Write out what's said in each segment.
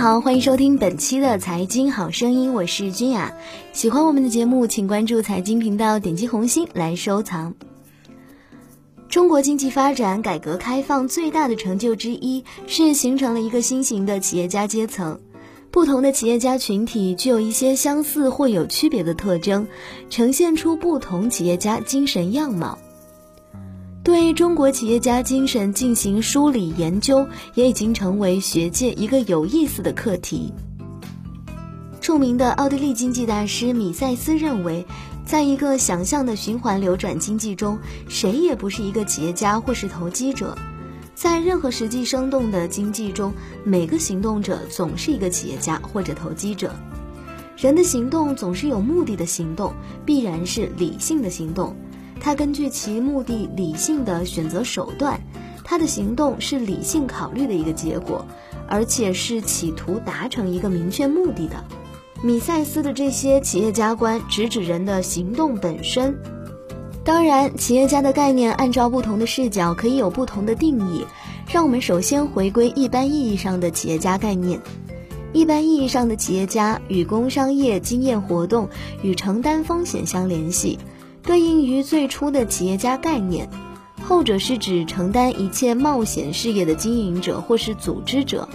好，欢迎收听本期的财经好声音，我是君雅。喜欢我们的节目，请关注财经频道，点击红心来收藏。中国经济发展改革开放最大的成就之一是形成了一个新型的企业家阶层。不同的企业家群体具有一些相似或有区别的特征，呈现出不同企业家精神样貌。对中国企业家精神进行梳理研究，也已经成为学界一个有意思的课题。著名的奥地利经济大师米塞斯认为，在一个想象的循环流转经济中，谁也不是一个企业家或是投机者。在任何实际生动的经济中，每个行动者总是一个企业家或者投机者。人的行动总是有目的的行动，必然是理性的行动。他根据其目的理性的选择手段，他的行动是理性考虑的一个结果，而且是企图达成一个明确目的的。米塞斯的这些企业家观直指人的行动本身。当然，企业家的概念按照不同的视角可以有不同的定义。让我们首先回归一般意义上的企业家概念。一般意义上的企业家与工商业经验活动与承担风险相联系。对应于最初的企业家概念，后者是指承担一切冒险事业的经营者或是组织者。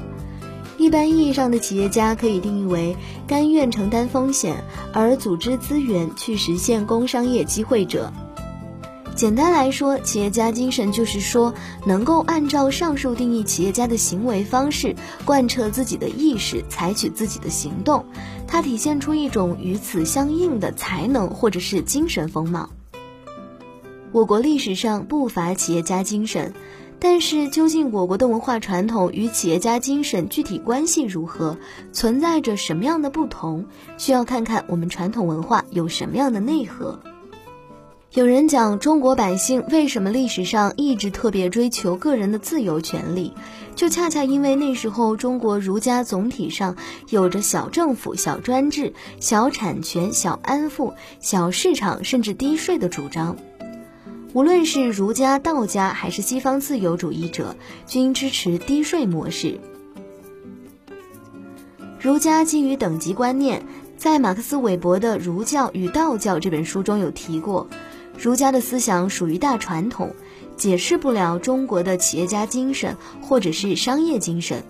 一般意义上的企业家可以定义为甘愿承担风险而组织资源去实现工商业机会者。简单来说，企业家精神就是说，能够按照上述定义企业家的行为方式，贯彻自己的意识，采取自己的行动。它体现出一种与此相应的才能或者是精神风貌。我国历史上不乏企业家精神，但是究竟我国的文化传统与企业家精神具体关系如何，存在着什么样的不同，需要看看我们传统文化有什么样的内核。有人讲中国百姓为什么历史上一直特别追求个人的自由权利，就恰恰因为那时候中国儒家总体上有着小政府、小专制、小产权、小安富、小市场，甚至低税的主张。无论是儒家、道家还是西方自由主义者，均支持低税模式。儒家基于等级观念，在马克思韦伯的《儒教与道教》这本书中有提过。儒家的思想属于大传统，解释不了中国的企业家精神或者是商业精神。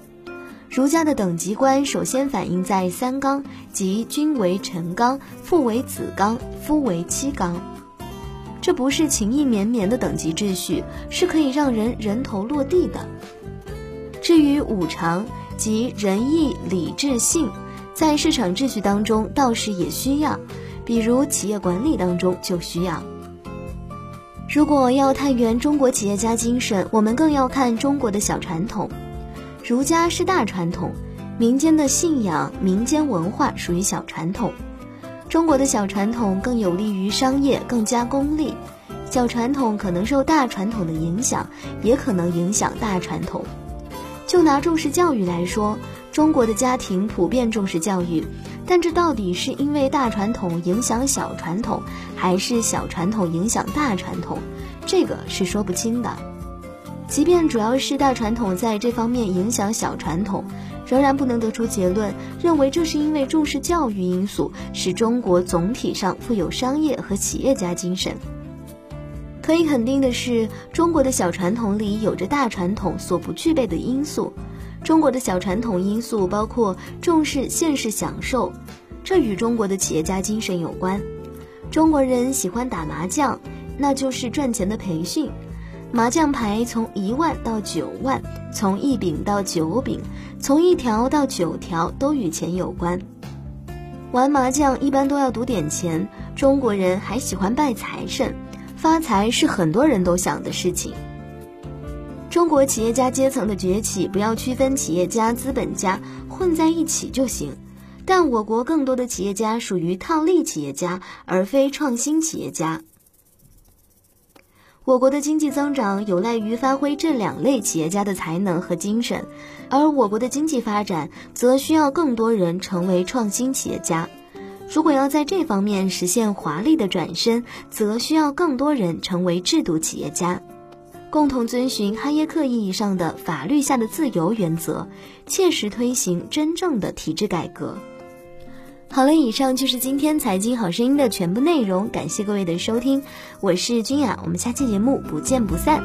儒家的等级观首先反映在三纲，即君为臣纲，父为子纲，夫为妻纲。这不是情意绵绵的等级秩序，是可以让人人头落地的。至于五常，即仁义礼智信，在市场秩序当中倒是也需要，比如企业管理当中就需要。如果要探源中国企业家精神，我们更要看中国的小传统。儒家是大传统，民间的信仰、民间文化属于小传统。中国的小传统更有利于商业，更加功利。小传统可能受大传统的影响，也可能影响大传统。就拿重视教育来说，中国的家庭普遍重视教育。但这到底是因为大传统影响小传统，还是小传统影响大传统？这个是说不清的。即便主要是大传统在这方面影响小传统，仍然不能得出结论，认为这是因为重视教育因素，使中国总体上富有商业和企业家精神。可以肯定的是，中国的小传统里有着大传统所不具备的因素。中国的小传统因素包括重视现实享受，这与中国的企业家精神有关。中国人喜欢打麻将，那就是赚钱的培训。麻将牌从一万到九万，从一饼到九饼，从一条到九条，都与钱有关。玩麻将一般都要赌点钱。中国人还喜欢拜财神，发财是很多人都想的事情。中国企业家阶层的崛起，不要区分企业家、资本家混在一起就行。但我国更多的企业家属于套利企业家，而非创新企业家。我国的经济增长有赖于发挥这两类企业家的才能和精神，而我国的经济发展则需要更多人成为创新企业家。如果要在这方面实现华丽的转身，则需要更多人成为制度企业家。共同遵循哈耶克意义上的法律下的自由原则，切实推行真正的体制改革。好了，以上就是今天财经好声音的全部内容，感谢各位的收听，我是君雅，我们下期节目不见不散。